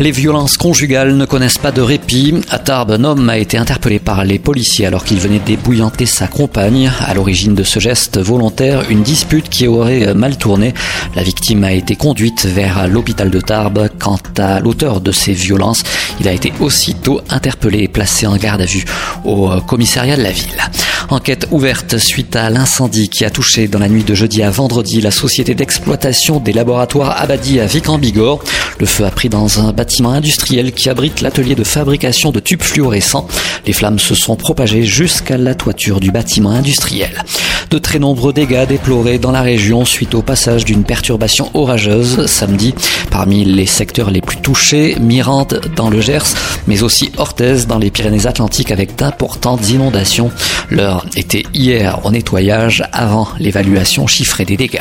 Les violences conjugales ne connaissent pas de répit. À Tarbes, un homme a été interpellé par les policiers alors qu'il venait débouillanter sa compagne. À l'origine de ce geste volontaire, une dispute qui aurait mal tourné. La victime a été conduite vers l'hôpital de Tarbes. Quant à l'auteur de ces violences, il a été aussitôt interpellé et placé en garde à vue au commissariat de la ville. Enquête ouverte suite à l'incendie qui a touché dans la nuit de jeudi à vendredi la société d'exploitation des laboratoires Abadi à Vic-en-Bigorre. Le feu a pris dans un bâtiment industriel qui abrite l'atelier de fabrication de tubes fluorescents. Les flammes se sont propagées jusqu'à la toiture du bâtiment industriel. De très nombreux dégâts déplorés dans la région suite au passage d'une perturbation orageuse samedi. Parmi les secteurs les plus touchés, Mirande dans le Gers, mais aussi Orthez dans les Pyrénées-Atlantiques avec d'importantes inondations. L'heure était hier au nettoyage avant l'évaluation chiffrée des dégâts.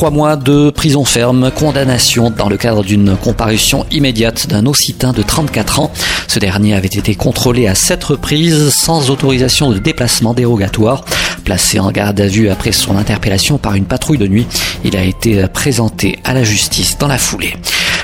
Trois mois de prison ferme, condamnation dans le cadre d'une comparution immédiate d'un Occitan de 34 ans. Ce dernier avait été contrôlé à sept reprises sans autorisation de déplacement dérogatoire. Placé en garde à vue après son interpellation par une patrouille de nuit, il a été présenté à la justice dans la foulée.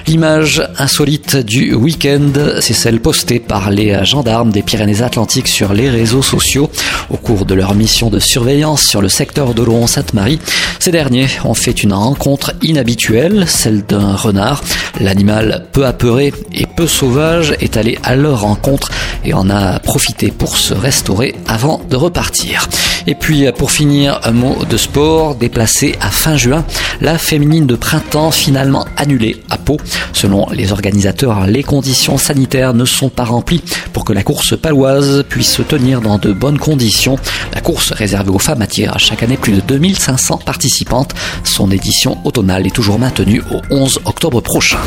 L'image insolite du week-end, c'est celle postée par les gendarmes des Pyrénées-Atlantiques sur les réseaux sociaux au cours de leur mission de surveillance sur le secteur de sainte-Marie. Ces derniers ont fait une rencontre inhabituelle, celle d'un renard. L'animal peu apeuré et peu sauvage est allé à leur rencontre et en a profité pour se restaurer avant de repartir. Et puis pour finir, un mot de sport déplacé à fin juin. La féminine de printemps finalement annulée à Pau. Selon les organisateurs, les conditions sanitaires ne sont pas remplies pour que la course paloise puisse se tenir dans de bonnes conditions. La course réservée aux femmes attire chaque année plus de 2500 participantes. Son édition automnale est toujours maintenue au 11 octobre prochain.